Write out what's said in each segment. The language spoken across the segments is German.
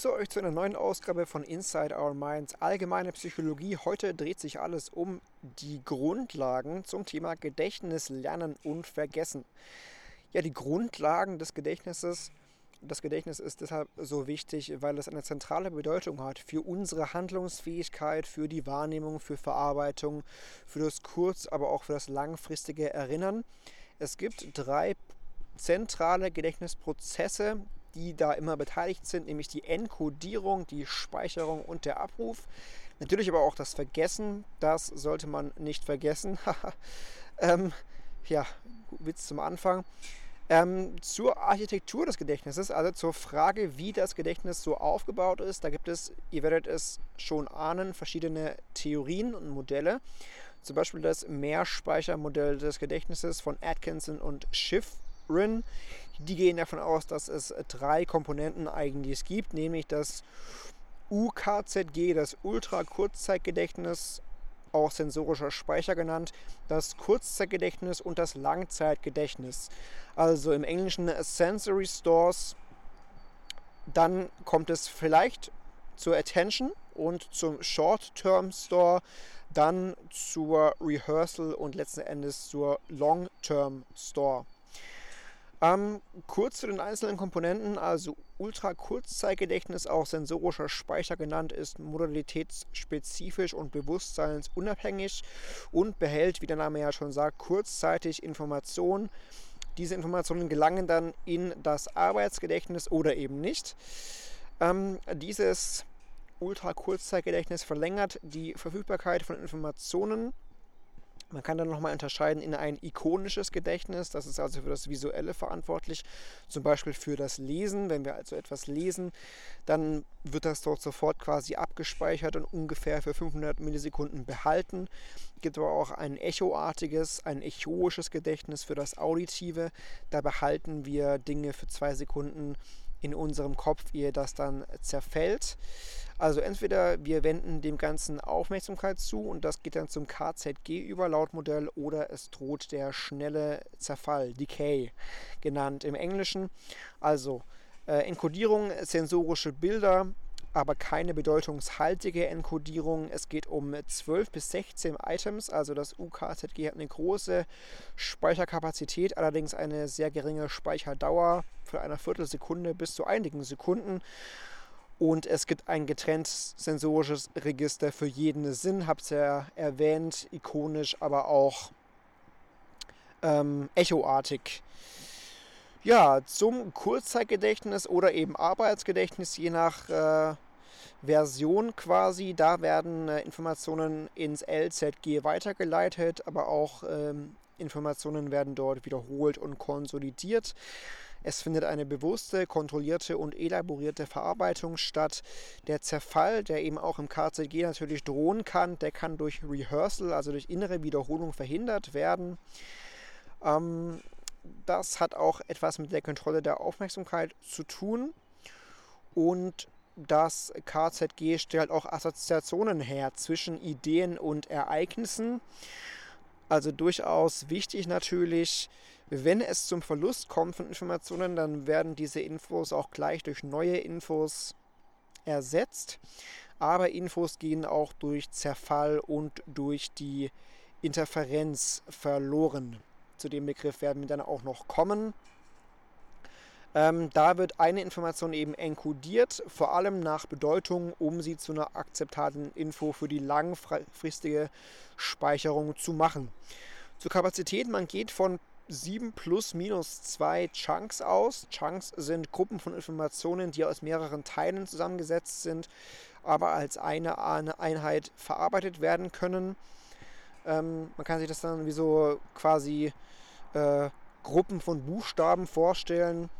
Begrüße euch zu einer neuen Ausgabe von Inside Our Minds Allgemeine Psychologie. Heute dreht sich alles um die Grundlagen zum Thema Gedächtnis, Lernen und Vergessen. Ja, die Grundlagen des Gedächtnisses. Das Gedächtnis ist deshalb so wichtig, weil es eine zentrale Bedeutung hat für unsere Handlungsfähigkeit, für die Wahrnehmung, für Verarbeitung, für das kurz-, aber auch für das langfristige Erinnern. Es gibt drei zentrale Gedächtnisprozesse, die da immer beteiligt sind, nämlich die Enkodierung, die Speicherung und der Abruf. Natürlich aber auch das Vergessen, das sollte man nicht vergessen. ähm, ja, Witz zum Anfang. Ähm, zur Architektur des Gedächtnisses, also zur Frage, wie das Gedächtnis so aufgebaut ist, da gibt es, ihr werdet es schon ahnen, verschiedene Theorien und Modelle. Zum Beispiel das Mehrspeichermodell des Gedächtnisses von Atkinson und Schiff RIN. Die gehen davon aus, dass es drei Komponenten eigentlich gibt, nämlich das UKZG, das Ultra-Kurzzeitgedächtnis, auch sensorischer Speicher genannt, das Kurzzeitgedächtnis und das Langzeitgedächtnis. Also im Englischen Sensory Stores. Dann kommt es vielleicht zur Attention und zum Short-Term Store, dann zur Rehearsal und letzten Endes zur Long-Term Store. Ähm, kurz zu den einzelnen Komponenten, also Ultra-Kurzzeitgedächtnis, auch sensorischer Speicher genannt, ist modalitätsspezifisch und bewusstseinsunabhängig und behält, wie der Name ja schon sagt, kurzzeitig Informationen. Diese Informationen gelangen dann in das Arbeitsgedächtnis oder eben nicht. Ähm, dieses Ultra-Kurzzeitgedächtnis verlängert die Verfügbarkeit von Informationen man kann dann nochmal unterscheiden in ein ikonisches Gedächtnis, das ist also für das Visuelle verantwortlich, zum Beispiel für das Lesen. Wenn wir also etwas lesen, dann wird das dort sofort quasi abgespeichert und ungefähr für 500 Millisekunden behalten. Es gibt aber auch ein echoartiges, ein echoisches Gedächtnis für das Auditive. Da behalten wir Dinge für zwei Sekunden in unserem Kopf, ehe das dann zerfällt. Also entweder wir wenden dem Ganzen Aufmerksamkeit zu und das geht dann zum KZG über laut Modell oder es droht der schnelle Zerfall, Decay genannt im Englischen. Also äh, Enkodierung, sensorische Bilder, aber keine bedeutungshaltige Enkodierung. Es geht um 12 bis 16 Items, also das UKZG hat eine große Speicherkapazität, allerdings eine sehr geringe Speicherdauer von einer Viertelsekunde bis zu einigen Sekunden. Und es gibt ein getrennt sensorisches Register für jeden Sinn, habe es ja erwähnt, ikonisch, aber auch ähm, echoartig. Ja, zum Kurzzeitgedächtnis oder eben Arbeitsgedächtnis, je nach äh, Version quasi. Da werden äh, Informationen ins LZG weitergeleitet, aber auch ähm, Informationen werden dort wiederholt und konsolidiert. Es findet eine bewusste, kontrollierte und elaborierte Verarbeitung statt. Der Zerfall, der eben auch im KZG natürlich drohen kann, der kann durch Rehearsal, also durch innere Wiederholung verhindert werden. Ähm, das hat auch etwas mit der Kontrolle der Aufmerksamkeit zu tun. Und das KZG stellt auch Assoziationen her zwischen Ideen und Ereignissen. Also durchaus wichtig natürlich, wenn es zum Verlust kommt von Informationen, dann werden diese Infos auch gleich durch neue Infos ersetzt. Aber Infos gehen auch durch Zerfall und durch die Interferenz verloren. Zu dem Begriff werden wir dann auch noch kommen. Ähm, da wird eine Information eben enkodiert, vor allem nach Bedeutung, um sie zu einer akzeptablen Info für die langfristige Speicherung zu machen. Zur Kapazität, man geht von 7 plus minus 2 Chunks aus. Chunks sind Gruppen von Informationen, die aus mehreren Teilen zusammengesetzt sind, aber als eine Einheit verarbeitet werden können. Ähm, man kann sich das dann wie so quasi äh, Gruppen von Buchstaben vorstellen.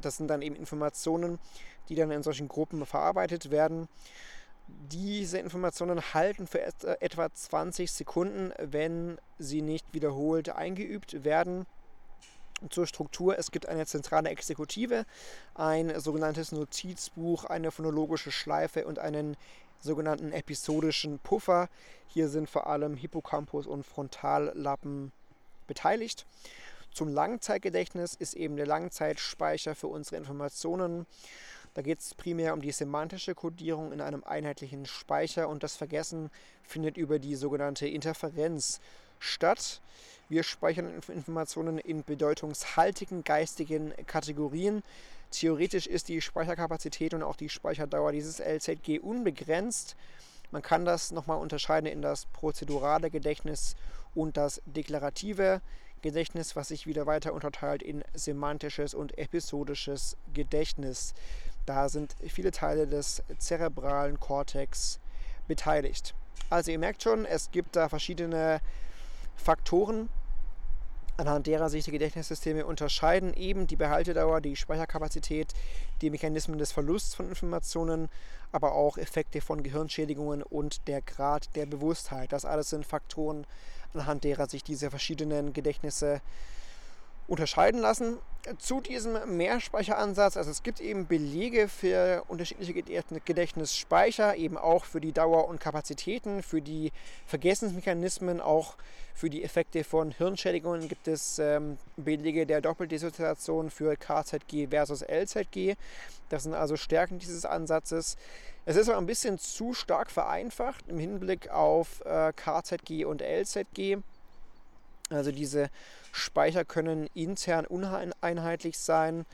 Das sind dann eben Informationen, die dann in solchen Gruppen verarbeitet werden. Diese Informationen halten für etwa 20 Sekunden, wenn sie nicht wiederholt eingeübt werden. Zur Struktur, es gibt eine zentrale Exekutive, ein sogenanntes Notizbuch, eine phonologische Schleife und einen sogenannten episodischen Puffer. Hier sind vor allem Hippocampus und Frontallappen beteiligt. Zum Langzeitgedächtnis ist eben der Langzeitspeicher für unsere Informationen. Da geht es primär um die semantische Kodierung in einem einheitlichen Speicher und das Vergessen findet über die sogenannte Interferenz statt. Wir speichern Informationen in bedeutungshaltigen geistigen Kategorien. Theoretisch ist die Speicherkapazität und auch die Speicherdauer dieses LZG unbegrenzt. Man kann das nochmal unterscheiden in das prozedurale Gedächtnis und das deklarative Gedächtnis, was sich wieder weiter unterteilt in semantisches und episodisches Gedächtnis. Da sind viele Teile des zerebralen Kortex beteiligt. Also ihr merkt schon, es gibt da verschiedene Faktoren, anhand derer sich die Gedächtnissysteme unterscheiden. Eben die Behaltedauer, die Speicherkapazität, die Mechanismen des Verlusts von Informationen, aber auch Effekte von Gehirnschädigungen und der Grad der Bewusstheit. Das alles sind Faktoren, anhand derer sich diese verschiedenen Gedächtnisse unterscheiden lassen. Zu diesem Mehrspeicheransatz, also es gibt eben Belege für unterschiedliche Gedächtnisspeicher, eben auch für die Dauer und Kapazitäten, für die Vergessensmechanismen, auch für die Effekte von Hirnschädigungen gibt es ähm, Belege der Doppeldissoziation für KZG versus LZG. Das sind also Stärken dieses Ansatzes. Es ist aber ein bisschen zu stark vereinfacht im Hinblick auf äh, KZG und LZG. Also diese Speicher können intern uneinheitlich sein.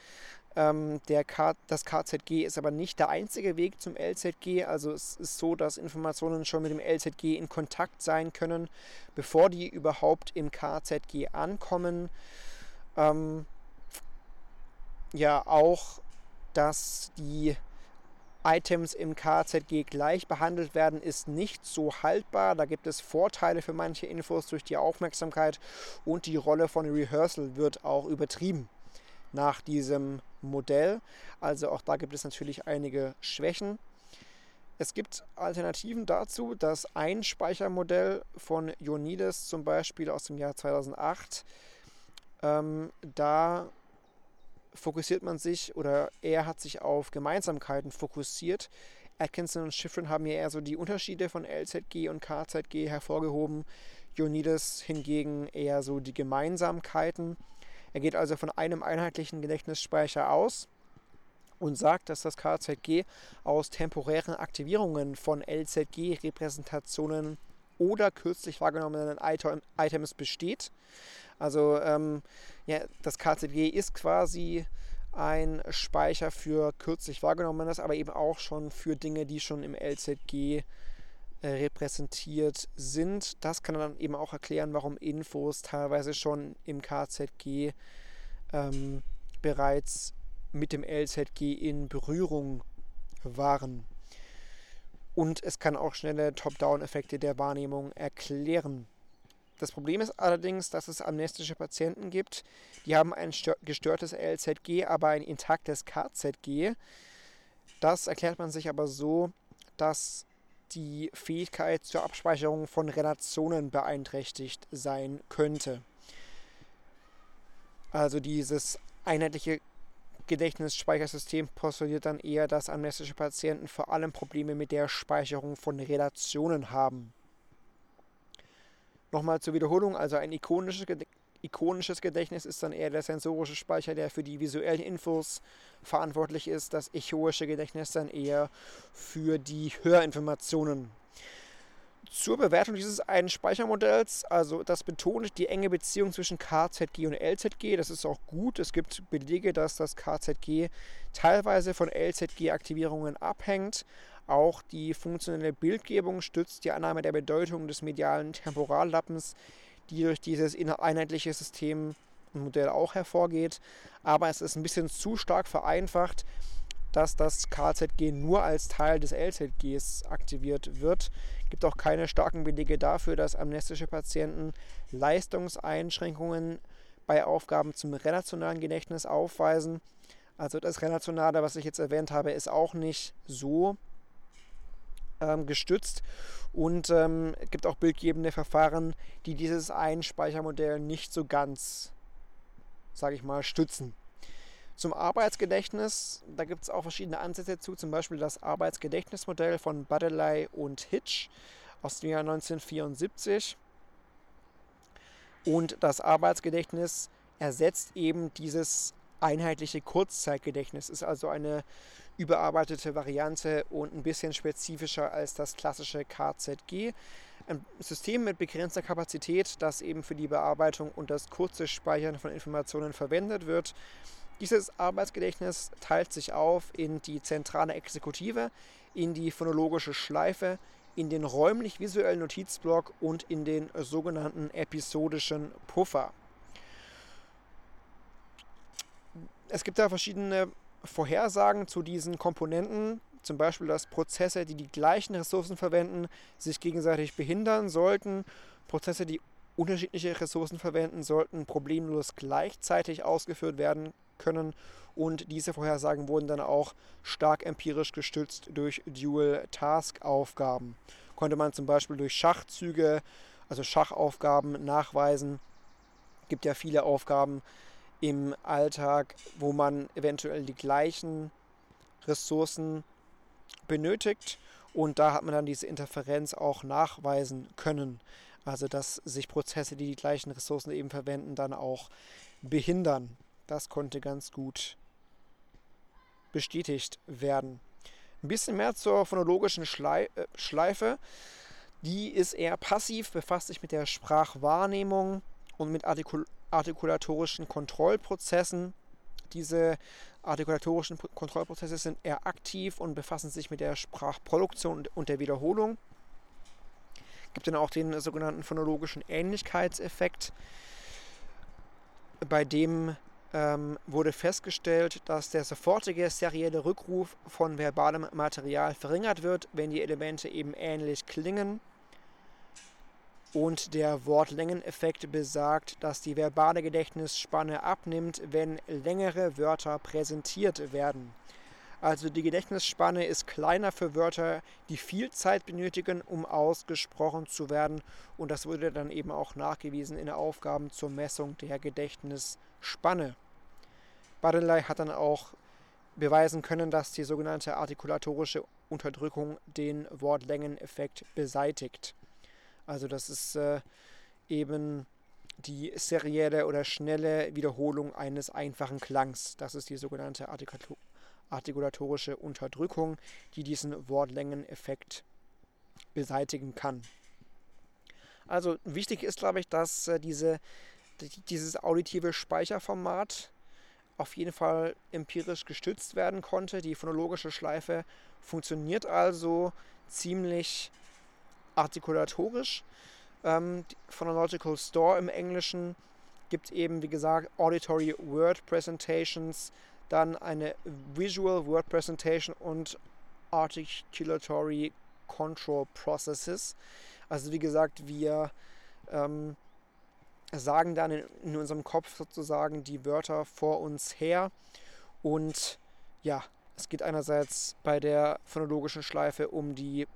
Ähm, der K das KZG ist aber nicht der einzige Weg zum LZG. Also es ist so, dass Informationen schon mit dem LZG in Kontakt sein können, bevor die überhaupt im KZG ankommen. Ähm, ja, auch, dass die Items im KZG gleich behandelt werden, ist nicht so haltbar. Da gibt es Vorteile für manche Infos durch die Aufmerksamkeit und die Rolle von Rehearsal wird auch übertrieben nach diesem Modell. Also auch da gibt es natürlich einige Schwächen. Es gibt Alternativen dazu. Das Einspeichermodell von Ionides zum Beispiel aus dem Jahr 2008. Ähm, da fokussiert man sich oder er hat sich auf Gemeinsamkeiten fokussiert. Atkinson und Schifrin haben ja eher so die Unterschiede von LZG und KZG hervorgehoben. Ionides hingegen eher so die Gemeinsamkeiten. Er geht also von einem einheitlichen Gedächtnisspeicher aus und sagt, dass das KZG aus temporären Aktivierungen von LZG-Repräsentationen oder kürzlich wahrgenommenen Items besteht. Also ähm, ja, das KZG ist quasi ein Speicher für kürzlich wahrgenommenes, aber eben auch schon für Dinge, die schon im LZG äh, repräsentiert sind. Das kann dann eben auch erklären, warum Infos teilweise schon im KZG ähm, bereits mit dem LZG in Berührung waren. Und es kann auch schnelle Top-Down-Effekte der Wahrnehmung erklären. Das Problem ist allerdings, dass es amnestische Patienten gibt, die haben ein gestörtes LZG, aber ein intaktes KZG. Das erklärt man sich aber so, dass die Fähigkeit zur Abspeicherung von Relationen beeinträchtigt sein könnte. Also dieses einheitliche Gedächtnisspeichersystem postuliert dann eher, dass amnestische Patienten vor allem Probleme mit der Speicherung von Relationen haben. Nochmal zur Wiederholung, also ein ikonisches, ikonisches Gedächtnis ist dann eher der sensorische Speicher, der für die visuellen Infos verantwortlich ist. Das echoische Gedächtnis dann eher für die Hörinformationen. Zur Bewertung dieses einen Speichermodells, also das betont die enge Beziehung zwischen KZG und LZG. Das ist auch gut. Es gibt Belege, dass das KZG teilweise von LZG-Aktivierungen abhängt, auch die funktionelle Bildgebung stützt die Annahme der Bedeutung des medialen Temporallappens, die durch dieses einheitliche Systemmodell auch hervorgeht. Aber es ist ein bisschen zu stark vereinfacht, dass das KZG nur als Teil des LZGs aktiviert wird. Es gibt auch keine starken Belege dafür, dass amnestische Patienten Leistungseinschränkungen bei Aufgaben zum relationalen Gedächtnis aufweisen. Also das Relationale, was ich jetzt erwähnt habe, ist auch nicht so ähm, gestützt und ähm, es gibt auch bildgebende Verfahren, die dieses Einspeichermodell nicht so ganz, sage ich mal, stützen. Zum Arbeitsgedächtnis, da gibt es auch verschiedene Ansätze zu, zum Beispiel das Arbeitsgedächtnismodell von Badeley und Hitch aus dem Jahr 1974. Und das Arbeitsgedächtnis ersetzt eben dieses einheitliche Kurzzeitgedächtnis. Ist also eine überarbeitete Variante und ein bisschen spezifischer als das klassische KZG. Ein System mit begrenzter Kapazität, das eben für die Bearbeitung und das kurze Speichern von Informationen verwendet wird. Dieses Arbeitsgedächtnis teilt sich auf in die zentrale Exekutive, in die phonologische Schleife, in den räumlich-visuellen Notizblock und in den sogenannten episodischen Puffer. Es gibt da verschiedene Vorhersagen zu diesen Komponenten, zum Beispiel, dass Prozesse, die die gleichen Ressourcen verwenden, sich gegenseitig behindern sollten. Prozesse, die unterschiedliche Ressourcen verwenden, sollten problemlos gleichzeitig ausgeführt werden können. Und diese Vorhersagen wurden dann auch stark empirisch gestützt durch Dual-Task-Aufgaben. Konnte man zum Beispiel durch Schachzüge, also Schachaufgaben nachweisen. Es gibt ja viele Aufgaben im Alltag, wo man eventuell die gleichen Ressourcen benötigt. Und da hat man dann diese Interferenz auch nachweisen können. Also dass sich Prozesse, die die gleichen Ressourcen eben verwenden, dann auch behindern. Das konnte ganz gut bestätigt werden. Ein bisschen mehr zur phonologischen äh, Schleife. Die ist eher passiv, befasst sich mit der Sprachwahrnehmung und mit Artikul artikulatorischen Kontrollprozessen. Diese artikulatorischen Kontrollprozesse sind eher aktiv und befassen sich mit der Sprachproduktion und der Wiederholung. Es Gibt dann auch den sogenannten phonologischen Ähnlichkeitseffekt, bei dem ähm, wurde festgestellt, dass der sofortige serielle Rückruf von verbalem Material verringert wird, wenn die Elemente eben ähnlich klingen. Und der Wortlängeneffekt besagt, dass die verbale Gedächtnisspanne abnimmt, wenn längere Wörter präsentiert werden. Also die Gedächtnisspanne ist kleiner für Wörter, die viel Zeit benötigen, um ausgesprochen zu werden. Und das wurde dann eben auch nachgewiesen in den Aufgaben zur Messung der Gedächtnisspanne. Badeley hat dann auch beweisen können, dass die sogenannte artikulatorische Unterdrückung den Wortlängeneffekt beseitigt. Also das ist äh, eben die serielle oder schnelle Wiederholung eines einfachen Klangs. Das ist die sogenannte artikulatorische Unterdrückung, die diesen Wortlängeneffekt beseitigen kann. Also wichtig ist, glaube ich, dass äh, diese, dieses auditive Speicherformat auf jeden Fall empirisch gestützt werden konnte. Die phonologische Schleife funktioniert also ziemlich artikulatorisch. Ähm, Phonological Store im Englischen gibt eben, wie gesagt, Auditory Word Presentations, dann eine Visual Word Presentation und Articulatory Control Processes. Also wie gesagt, wir ähm, sagen dann in, in, unserem Kopf sozusagen die Wörter vor uns her und ja, es geht einerseits bei der phonologischen Schleife um die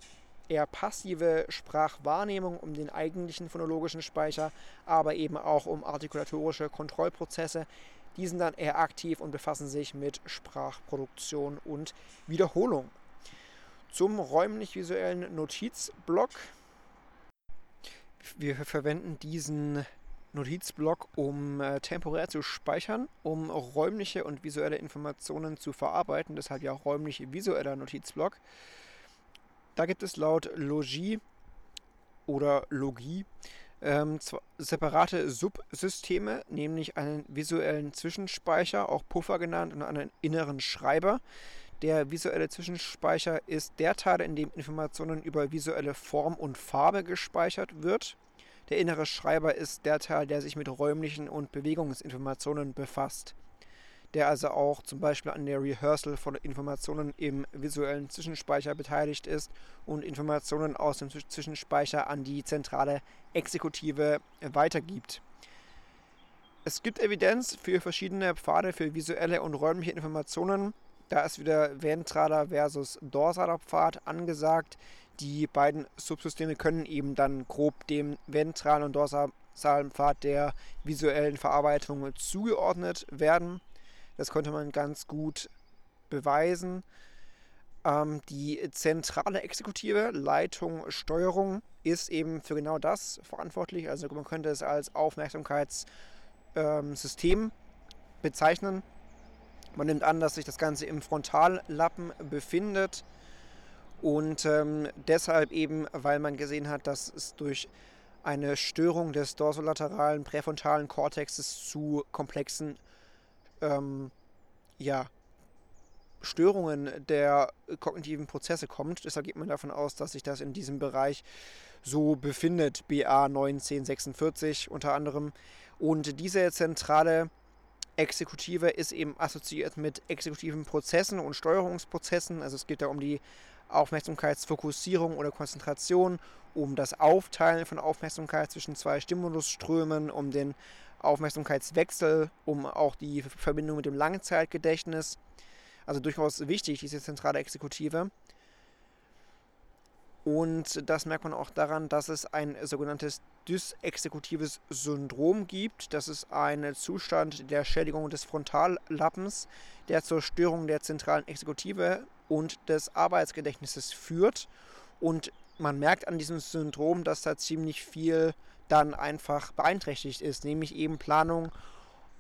eher passive Sprachwahrnehmung, um den eigentlichen phonologischen Speicher, aber eben auch um artikulatorische Kontrollprozesse. Die sind dann eher aktiv und befassen sich mit Sprachproduktion und Wiederholung. Zum räumlich-visuellen Notizblock. Wir verwenden diesen Notizblock, um äh, temporär zu speichern, um räumliche und visuelle Informationen zu verarbeiten. Deshalb ja räumlich-visueller Notizblock. Da gibt es laut Logie oder Logie ähm, separate Subsysteme, nämlich einen visuellen Zwischenspeicher, auch Puffer genannt, und einen inneren Schreiber. Der visuelle Zwischenspeicher ist der Teil, in dem Informationen über visuelle Form und Farbe gespeichert wird. Der innere Schreiber ist der Teil, der sich mit räumlichen und Bewegungsinformationen befasst der also auch zum Beispiel an der Rehearsal von Informationen im visuellen Zwischenspeicher beteiligt ist und Informationen aus dem Zwischenspeicher an die zentrale Exekutive weitergibt. Es gibt Evidenz für verschiedene Pfade für visuelle und räumliche Informationen. Da ist wieder ventraler versus dorsaler Pfad angesagt. Die beiden Subsysteme können eben dann grob dem ventralen und dorsalen Pfad der visuellen Verarbeitung zugeordnet werden. Das konnte man ganz gut beweisen. Ähm, die zentrale Exekutive, Leitung, Steuerung ist eben für genau das verantwortlich. Also man könnte es als Aufmerksamkeitssystem ähm, bezeichnen. Man nimmt an, dass sich das Ganze im Frontallappen befindet und ähm, deshalb eben, weil man gesehen hat, dass es durch eine Störung des dorsolateralen präfrontalen Kortexes zu komplexen ähm, ja, Störungen der kognitiven Prozesse kommt. Deshalb geht man davon aus, dass sich das in diesem Bereich so befindet, BA 1946 unter anderem. Und diese zentrale Exekutive ist eben assoziiert mit exekutiven Prozessen und Steuerungsprozessen. Also es geht da um die Aufmerksamkeitsfokussierung oder Konzentration, um das Aufteilen von Aufmerksamkeit zwischen zwei Stimulusströmen, um den Aufmerksamkeitswechsel, um auch die Verbindung mit dem Langzeitgedächtnis. Also durchaus wichtig, diese zentrale Exekutive. Und das merkt man auch daran, dass es ein sogenanntes dysexekutives Syndrom gibt. Das ist ein Zustand der Schädigung des Frontallappens, der zur Störung der zentralen Exekutive und des Arbeitsgedächtnisses führt. Und man merkt an diesem Syndrom, dass da ziemlich viel dann einfach beeinträchtigt ist, nämlich eben Planung,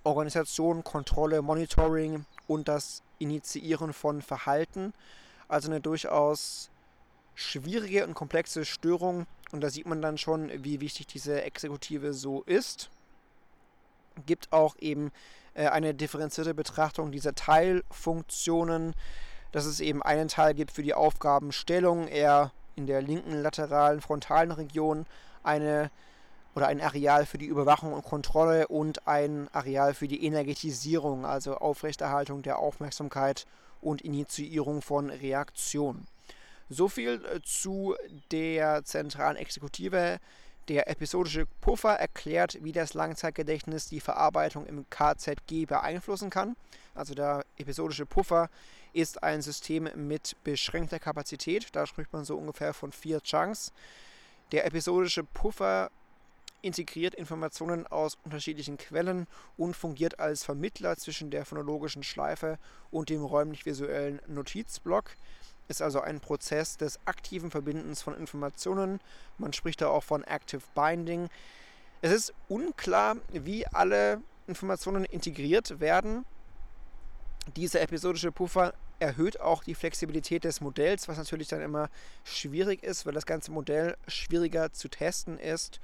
Organisation, Kontrolle, Monitoring und das Initiieren von Verhalten. Also eine durchaus schwierige und komplexe Störung. Und da sieht man dann schon, wie wichtig diese Exekutive so ist. Gibt auch eben äh, eine differenzierte Betrachtung dieser Teilfunktionen, dass es eben einen Teil gibt für die Aufgabenstellung, eher in der linken lateralen frontalen Region eine oder ein Areal für die Überwachung und Kontrolle und ein Areal für die Energetisierung, also Aufrechterhaltung der Aufmerksamkeit und Initiierung von Reaktionen. So viel äh, zu der zentralen Exekutive. Der episodische Puffer erklärt, wie das Langzeitgedächtnis die Verarbeitung im KZG beeinflussen kann. Also der episodische Puffer ist ein System mit beschränkter Kapazität. Da spricht man so ungefähr von vier Chunks. Der episodische Puffer integriert Informationen aus unterschiedlichen Quellen und fungiert als Vermittler zwischen der phonologischen Schleife und dem räumlich-visuellen Notizblock. Ist also ein Prozess des aktiven Verbindens von Informationen. Man spricht da auch von Active Binding. Es ist unklar, wie alle Informationen integriert werden. Dieser episodische Puffer erhöht auch die Flexibilität des Modells, was natürlich dann immer schwierig ist, weil das ganze Modell schwieriger zu testen ist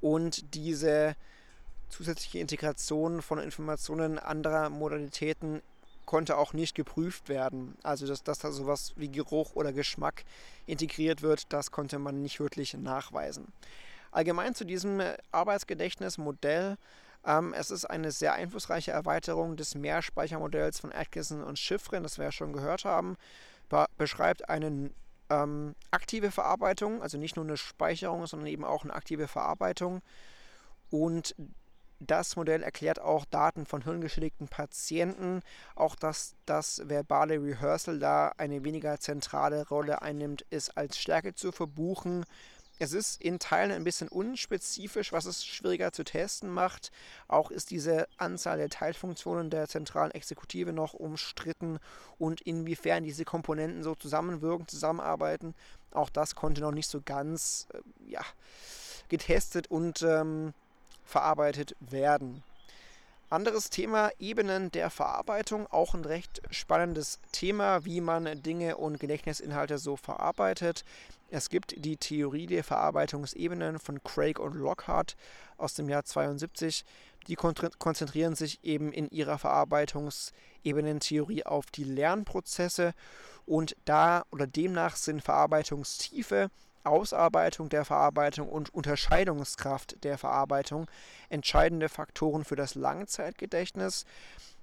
und diese zusätzliche Integration von Informationen anderer Modalitäten konnte auch nicht geprüft werden. Also dass, dass da sowas wie Geruch oder Geschmack integriert wird, das konnte man nicht wirklich nachweisen. Allgemein zu diesem Arbeitsgedächtnismodell. Ähm, es ist eine sehr einflussreiche Erweiterung des Mehrspeichermodells von Atkinson und Chiffrin, das wir ja schon gehört haben. Be beschreibt eine ähm, aktive Verarbeitung, also nicht nur eine Speicherung, sondern eben auch eine aktive Verarbeitung. Und das Modell erklärt auch Daten von hirngeschädigten Patienten, auch dass das verbale Rehearsal da eine weniger zentrale Rolle einnimmt, ist als Stärke zu verbuchen. Es ist in Teilen ein bisschen unspezifisch, was es schwieriger zu testen macht. Auch ist diese Anzahl der Teilfunktionen der zentralen Exekutive noch umstritten und inwiefern diese Komponenten so zusammenwirken, zusammenarbeiten. Auch das konnte noch nicht so ganz äh, ja, getestet und ähm, verarbeitet werden. Anderes Thema, Ebenen der Verarbeitung, auch ein recht spannendes Thema, wie man Dinge und Gedächtnisinhalte so verarbeitet. Es gibt die Theorie der Verarbeitungsebenen von Craig und Lockhart aus dem Jahr 72. Die konzentrieren sich eben in ihrer Verarbeitungsebenentheorie auf die Lernprozesse und da oder demnach sind Verarbeitungstiefe, Ausarbeitung der Verarbeitung und Unterscheidungskraft der Verarbeitung entscheidende Faktoren für das Langzeitgedächtnis.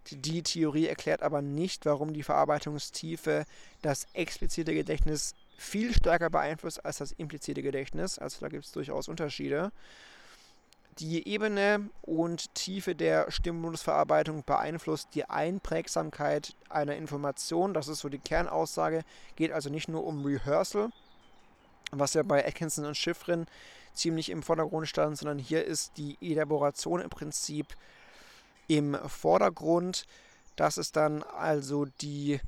Die Theorie erklärt aber nicht, warum die Verarbeitungstiefe das explizite Gedächtnis viel stärker beeinflusst als das implizite Gedächtnis. Also da gibt es durchaus Unterschiede. Die Ebene und Tiefe der Stimulusverarbeitung beeinflusst die Einprägsamkeit einer Information. Das ist so die Kernaussage. Geht also nicht nur um Rehearsal, was ja bei Atkinson und Schiffrin ziemlich im Vordergrund stand, sondern hier ist die Elaboration im Prinzip im Vordergrund. Das ist dann also die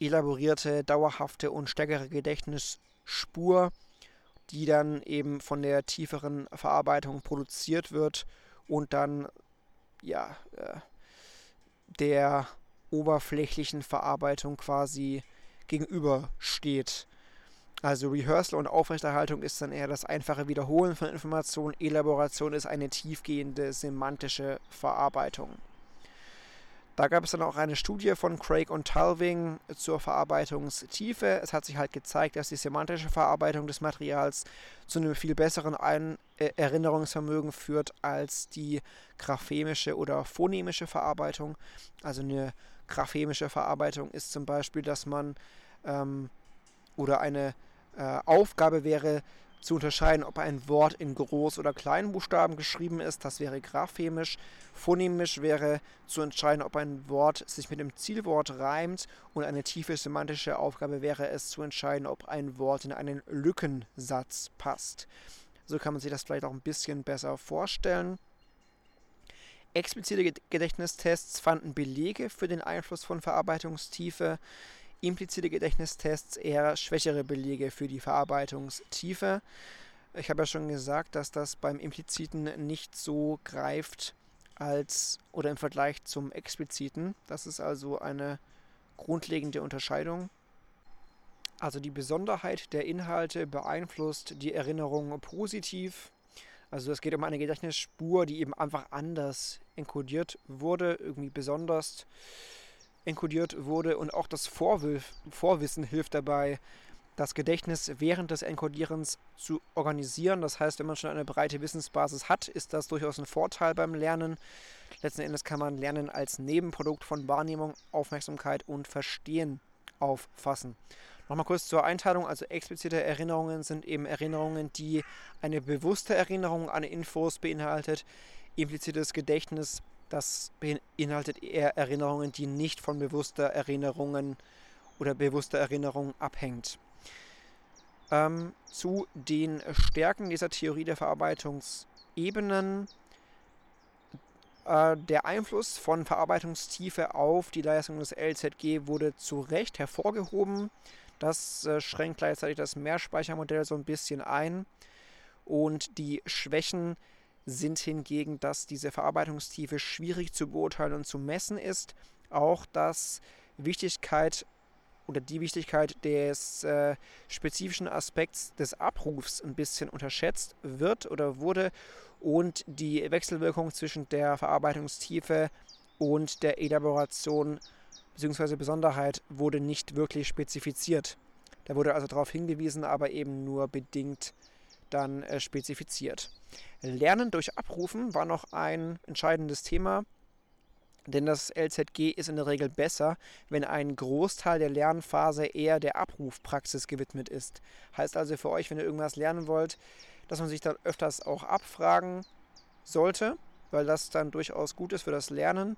elaborierte, dauerhafte und stärkere Gedächtnisspur, die dann eben von der tieferen Verarbeitung produziert wird und dann ja äh, der oberflächlichen Verarbeitung quasi gegenübersteht. Also Rehearsal und Aufrechterhaltung ist dann eher das einfache Wiederholen von Informationen, Elaboration ist eine tiefgehende semantische Verarbeitung. Da gab es dann auch eine Studie von Craig und Talving zur Verarbeitungstiefe. Es hat sich halt gezeigt, dass die semantische Verarbeitung des Materials zu einem viel besseren Ein äh, Erinnerungsvermögen führt als die graphemische oder phonemische Verarbeitung. Also eine graphemische Verarbeitung ist zum Beispiel, dass man ähm, oder eine äh, Aufgabe wäre, zu unterscheiden, ob ein Wort in Groß- oder Kleinbuchstaben geschrieben ist. Das wäre graphemisch. Phonemisch wäre zu entscheiden, ob ein Wort sich mit dem Zielwort reimt. Und eine tiefe semantische Aufgabe wäre es zu entscheiden, ob ein Wort in einen Lückensatz passt. So kann man sich das vielleicht auch ein bisschen besser vorstellen. Explizite Gedächtnistests fanden Belege für den Einfluss von Verarbeitungstiefe implizite Gedächtnistests eher schwächere Belege für die Verarbeitungstiefe. Ich habe ja schon gesagt, dass das beim impliziten nicht so greift als oder im Vergleich zum expliziten. Das ist also eine grundlegende Unterscheidung. Also die Besonderheit der Inhalte beeinflusst die Erinnerung positiv. Also es geht um eine Gedächtnisspur, die eben einfach anders enkodiert wurde, irgendwie besonders enkodiert wurde und auch das Vorwilf Vorwissen hilft dabei, das Gedächtnis während des Enkodierens zu organisieren. Das heißt, wenn man schon eine breite Wissensbasis hat, ist das durchaus ein Vorteil beim Lernen. Letzten Endes kann man Lernen als Nebenprodukt von Wahrnehmung, Aufmerksamkeit und Verstehen auffassen. Nochmal kurz zur Einteilung. Also explizite Erinnerungen sind eben Erinnerungen, die eine bewusste Erinnerung an Infos beinhaltet. Implizites Gedächtnis das beinhaltet eher Erinnerungen, die nicht von bewusster Erinnerungen oder bewusster Erinnerung abhängt. Ähm, zu den Stärken dieser Theorie der Verarbeitungsebenen. Äh, der Einfluss von Verarbeitungstiefe auf die Leistung des LZG wurde zu Recht hervorgehoben. Das äh, schränkt gleichzeitig das Mehrspeichermodell so ein bisschen ein. Und die Schwächen sind hingegen, dass diese Verarbeitungstiefe schwierig zu beurteilen und zu messen ist. Auch dass Wichtigkeit oder die Wichtigkeit des äh, spezifischen Aspekts des Abrufs ein bisschen unterschätzt wird oder wurde und die Wechselwirkung zwischen der Verarbeitungstiefe und der Elaboration bzw. Besonderheit wurde nicht wirklich spezifiziert. Da wurde also darauf hingewiesen, aber eben nur bedingt dann äh, spezifiziert. Lernen durch Abrufen war noch ein entscheidendes Thema, denn das LZG ist in der Regel besser, wenn ein Großteil der Lernphase eher der Abrufpraxis gewidmet ist. Heißt also für euch, wenn ihr irgendwas lernen wollt, dass man sich dann öfters auch abfragen sollte, weil das dann durchaus gut ist für das Lernen.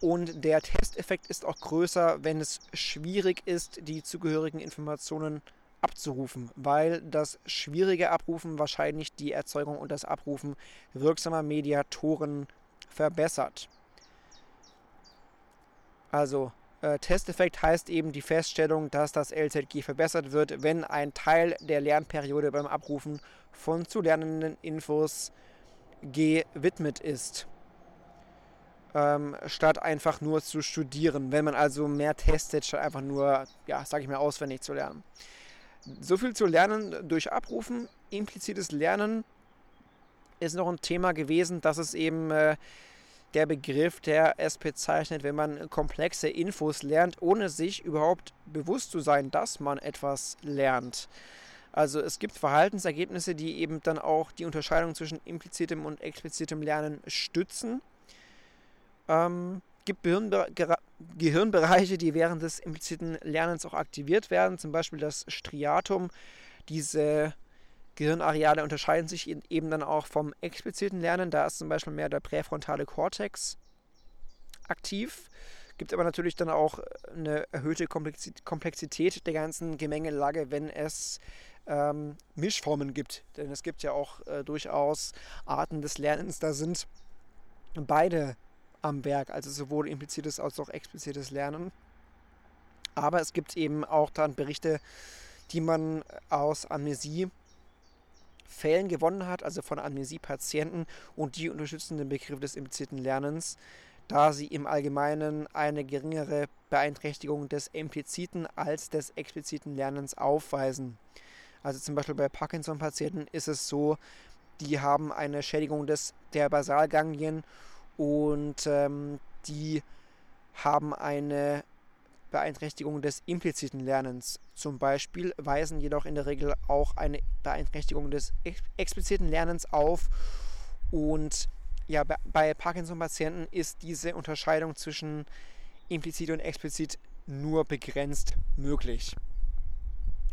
Und der Testeffekt ist auch größer, wenn es schwierig ist, die zugehörigen Informationen zu abzurufen, weil das schwierige Abrufen wahrscheinlich die Erzeugung und das Abrufen wirksamer Mediatoren verbessert. Also äh, Testeffekt heißt eben die Feststellung, dass das LZG verbessert wird, wenn ein Teil der Lernperiode beim Abrufen von zu lernenden Infos gewidmet ist. Ähm, statt einfach nur zu studieren, wenn man also mehr testet, statt einfach nur, ja, sag ich mal, auswendig zu lernen. So viel zu lernen durch Abrufen. Implizites Lernen ist noch ein Thema gewesen, das ist eben äh, der Begriff, der es bezeichnet, wenn man komplexe Infos lernt, ohne sich überhaupt bewusst zu sein, dass man etwas lernt. Also es gibt Verhaltensergebnisse, die eben dann auch die Unterscheidung zwischen implizitem und explizitem Lernen stützen. Ähm, gibt Gehirnbereiche, die während des impliziten Lernens auch aktiviert werden, zum Beispiel das Striatum. Diese Gehirnareale unterscheiden sich eben dann auch vom expliziten Lernen. Da ist zum Beispiel mehr der präfrontale Kortex aktiv. Gibt aber natürlich dann auch eine erhöhte Komplexität der ganzen Gemengelage, wenn es ähm, Mischformen gibt. Denn es gibt ja auch äh, durchaus Arten des Lernens, da sind beide am Werk, also sowohl implizites als auch explizites Lernen. Aber es gibt eben auch dann Berichte, die man aus Amnesie Fällen gewonnen hat, also von Amnesie-Patienten und die unterstützen den Begriff des impliziten Lernens. da sie im Allgemeinen eine geringere Beeinträchtigung des impliziten als des expliziten Lernens aufweisen. Also zum Beispiel bei Parkinson-Patienten ist es so, die haben eine Schädigung des, der Basalganglien und ähm, die haben eine Beeinträchtigung des impliziten Lernens. Zum Beispiel weisen jedoch in der Regel auch eine Beeinträchtigung des expliziten Lernens auf. Und ja, bei Parkinson-Patienten ist diese Unterscheidung zwischen implizit und explizit nur begrenzt möglich.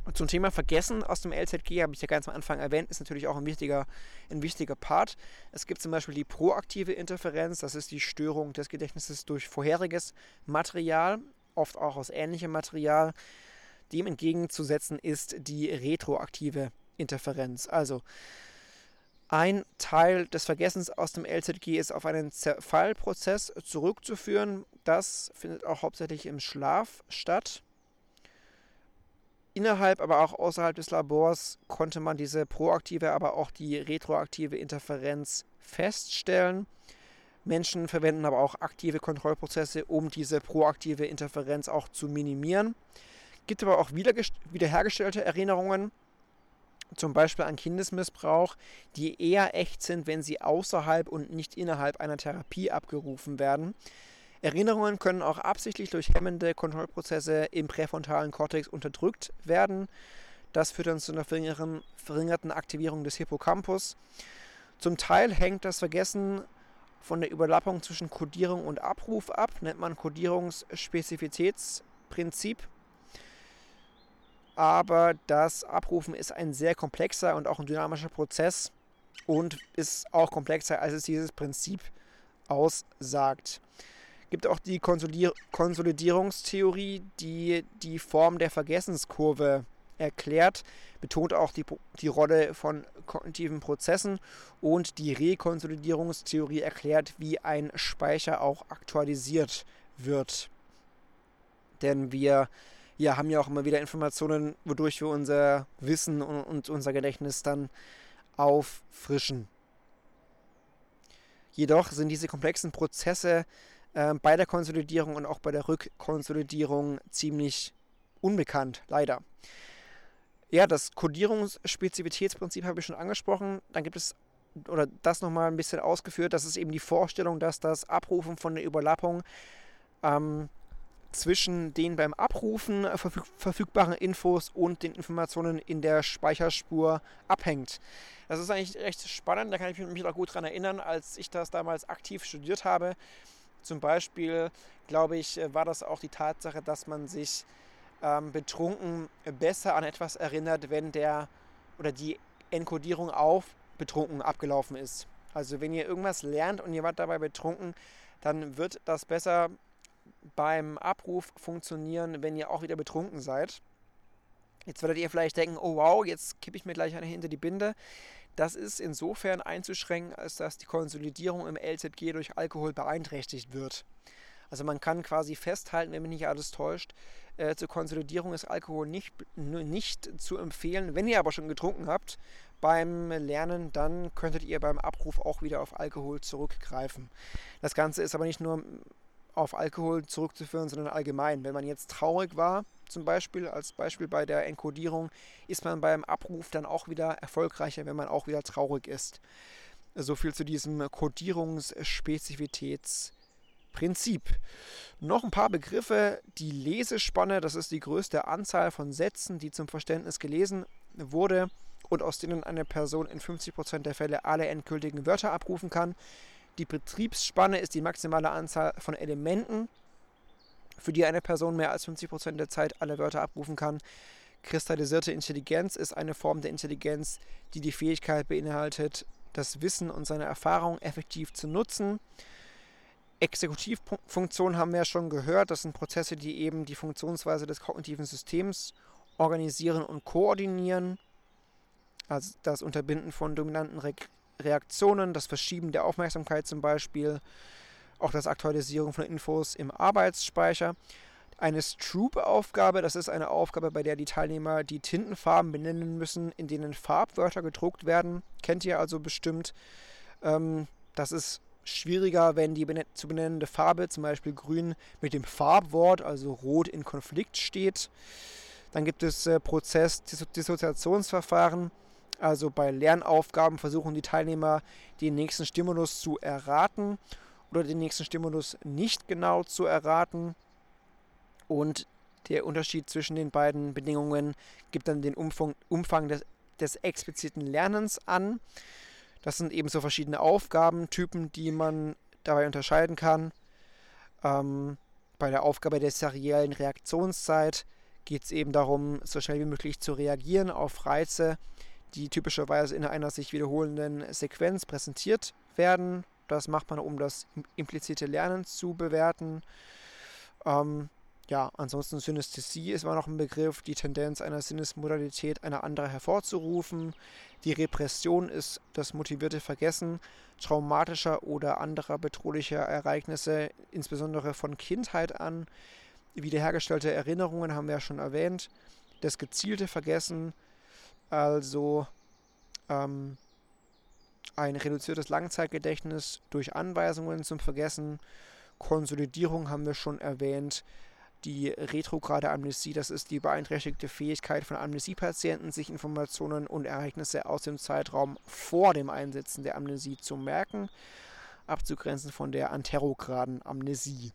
Und zum Thema Vergessen aus dem LZG habe ich ja ganz am Anfang erwähnt, ist natürlich auch ein wichtiger, ein wichtiger Part. Es gibt zum Beispiel die proaktive Interferenz, das ist die Störung des Gedächtnisses durch vorheriges Material, oft auch aus ähnlichem Material. Dem entgegenzusetzen ist die retroaktive Interferenz. Also ein Teil des Vergessens aus dem LZG ist auf einen Zerfallprozess zurückzuführen. Das findet auch hauptsächlich im Schlaf statt. Innerhalb, aber auch außerhalb des Labors konnte man diese proaktive, aber auch die retroaktive Interferenz feststellen. Menschen verwenden aber auch aktive Kontrollprozesse, um diese proaktive Interferenz auch zu minimieren. Gibt aber auch wiederhergestellte Erinnerungen, zum Beispiel an Kindesmissbrauch, die eher echt sind, wenn sie außerhalb und nicht innerhalb einer Therapie abgerufen werden. Erinnerungen können auch absichtlich durch hemmende Kontrollprozesse im präfrontalen Kortex unterdrückt werden. Das führt dann zu einer verringerten Aktivierung des Hippocampus. Zum Teil hängt das Vergessen von der Überlappung zwischen Codierung und Abruf ab, nennt man Codierungsspezifitätsprinzip aber das Abrufen ist ein sehr komplexer und auch ein dynamischer Prozess und ist auch komplexer, als es dieses Prinzip aussagt. Gibt auch die Konsolidierungstheorie, die die Form der Vergessenskurve erklärt, betont auch die, die Rolle von kognitiven Prozessen und die Rekonsolidierungstheorie erklärt, wie ein Speicher auch aktualisiert wird. Denn wir ja, haben ja auch immer wieder Informationen, wodurch wir unser Wissen und, und unser Gedächtnis dann auffrischen. Jedoch sind diese komplexen Prozesse äh, bei der Konsolidierung und auch bei der Rückkonsolidierung ziemlich unbekannt, leider. Ja, das Kodierungsspezifitätsprinzip habe ich schon angesprochen. Dann gibt es, oder das nochmal ein bisschen ausgeführt, das ist eben die Vorstellung, dass das Abrufen von der Überlappung ähm, zwischen den beim Abrufen verfüg verfügbaren Infos und den Informationen in der Speicherspur abhängt. Das ist eigentlich recht spannend, da kann ich mich auch gut daran erinnern, als ich das damals aktiv studiert habe. Zum Beispiel, glaube ich, war das auch die Tatsache, dass man sich ähm, betrunken besser an etwas erinnert, wenn der oder die Enkodierung auf betrunken abgelaufen ist. Also wenn ihr irgendwas lernt und ihr wart dabei betrunken, dann wird das besser beim Abruf funktionieren, wenn ihr auch wieder betrunken seid. Jetzt werdet ihr vielleicht denken, oh wow, jetzt kippe ich mir gleich eine hinter die Binde. Das ist insofern einzuschränken, als dass die Konsolidierung im LZG durch Alkohol beeinträchtigt wird. Also man kann quasi festhalten, wenn mich nicht alles täuscht, äh, zur Konsolidierung ist Alkohol nicht, nicht zu empfehlen. Wenn ihr aber schon getrunken habt beim Lernen, dann könntet ihr beim Abruf auch wieder auf Alkohol zurückgreifen. Das Ganze ist aber nicht nur auf Alkohol zurückzuführen, sondern allgemein. Wenn man jetzt traurig war, zum Beispiel, als Beispiel bei der Enkodierung, ist man beim Abruf dann auch wieder erfolgreicher, wenn man auch wieder traurig ist. So viel zu diesem Kodierungsspezifitätsprinzip. Noch ein paar Begriffe. Die Lesespanne, das ist die größte Anzahl von Sätzen, die zum Verständnis gelesen wurde und aus denen eine Person in 50% der Fälle alle endgültigen Wörter abrufen kann. Die Betriebsspanne ist die maximale Anzahl von Elementen, für die eine Person mehr als 50% der Zeit alle Wörter abrufen kann. Kristallisierte Intelligenz ist eine Form der Intelligenz, die die Fähigkeit beinhaltet, das Wissen und seine Erfahrung effektiv zu nutzen. Exekutivfunktionen haben wir ja schon gehört. Das sind Prozesse, die eben die Funktionsweise des kognitiven Systems organisieren und koordinieren. Also das Unterbinden von dominanten Re Reaktionen, das Verschieben der Aufmerksamkeit zum Beispiel, auch das Aktualisieren von Infos im Arbeitsspeicher. Eine Stroop-Aufgabe, das ist eine Aufgabe, bei der die Teilnehmer die Tintenfarben benennen müssen, in denen Farbwörter gedruckt werden. Kennt ihr also bestimmt. Ähm, das ist schwieriger, wenn die zu benennende Farbe, zum Beispiel grün, mit dem Farbwort, also rot, in Konflikt steht. Dann gibt es äh, Prozess-Dissoziationsverfahren. Also bei Lernaufgaben versuchen die Teilnehmer den nächsten Stimulus zu erraten oder den nächsten Stimulus nicht genau zu erraten. Und der Unterschied zwischen den beiden Bedingungen gibt dann den Umfang, Umfang des, des expliziten Lernens an. Das sind eben so verschiedene Aufgabentypen, die man dabei unterscheiden kann. Ähm, bei der Aufgabe der seriellen Reaktionszeit geht es eben darum, so schnell wie möglich zu reagieren auf Reize, die typischerweise in einer sich wiederholenden Sequenz präsentiert werden. Das macht man, um das implizite Lernen zu bewerten. Ähm, ja, ansonsten Synästhesie ist immer noch ein Begriff, die Tendenz einer Sinnesmodalität einer anderen hervorzurufen. Die Repression ist das motivierte Vergessen traumatischer oder anderer bedrohlicher Ereignisse, insbesondere von Kindheit an. Wiederhergestellte Erinnerungen haben wir ja schon erwähnt. Das gezielte Vergessen, also ähm, ein reduziertes Langzeitgedächtnis durch Anweisungen zum Vergessen. Konsolidierung haben wir schon erwähnt die retrograde Amnesie, das ist die beeinträchtigte Fähigkeit von Amnesiepatienten, sich Informationen und Ereignisse aus dem Zeitraum vor dem Einsetzen der Amnesie zu merken, abzugrenzen von der anterograden Amnesie.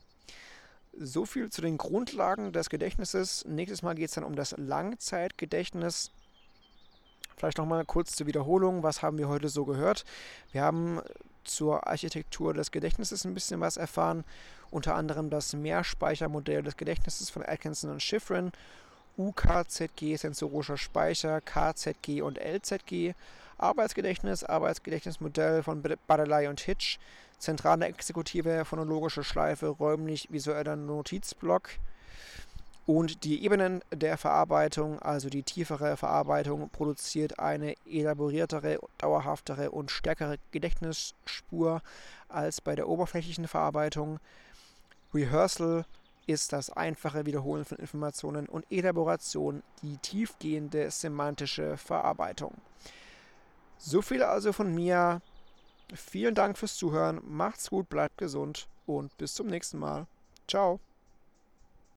So viel zu den Grundlagen des Gedächtnisses. Nächstes Mal geht es dann um das Langzeitgedächtnis. Vielleicht nochmal kurz zur Wiederholung. Was haben wir heute so gehört? Wir haben zur Architektur des Gedächtnisses ein bisschen was erfahren. Unter anderem das Mehrspeichermodell des Gedächtnisses von Atkinson und Schifrin, UKZG, sensorischer Speicher, KZG und LZG, Arbeitsgedächtnis, Arbeitsgedächtnismodell von Badeley und Hitch, zentrale Exekutive, phonologische Schleife, räumlich-visueller Notizblock und die Ebenen der Verarbeitung, also die tiefere Verarbeitung, produziert eine elaboriertere, dauerhaftere und stärkere Gedächtnisspur als bei der oberflächlichen Verarbeitung. Rehearsal ist das einfache Wiederholen von Informationen und Elaboration die tiefgehende semantische Verarbeitung. So viel also von mir. Vielen Dank fürs Zuhören. Macht's gut, bleibt gesund und bis zum nächsten Mal. Ciao.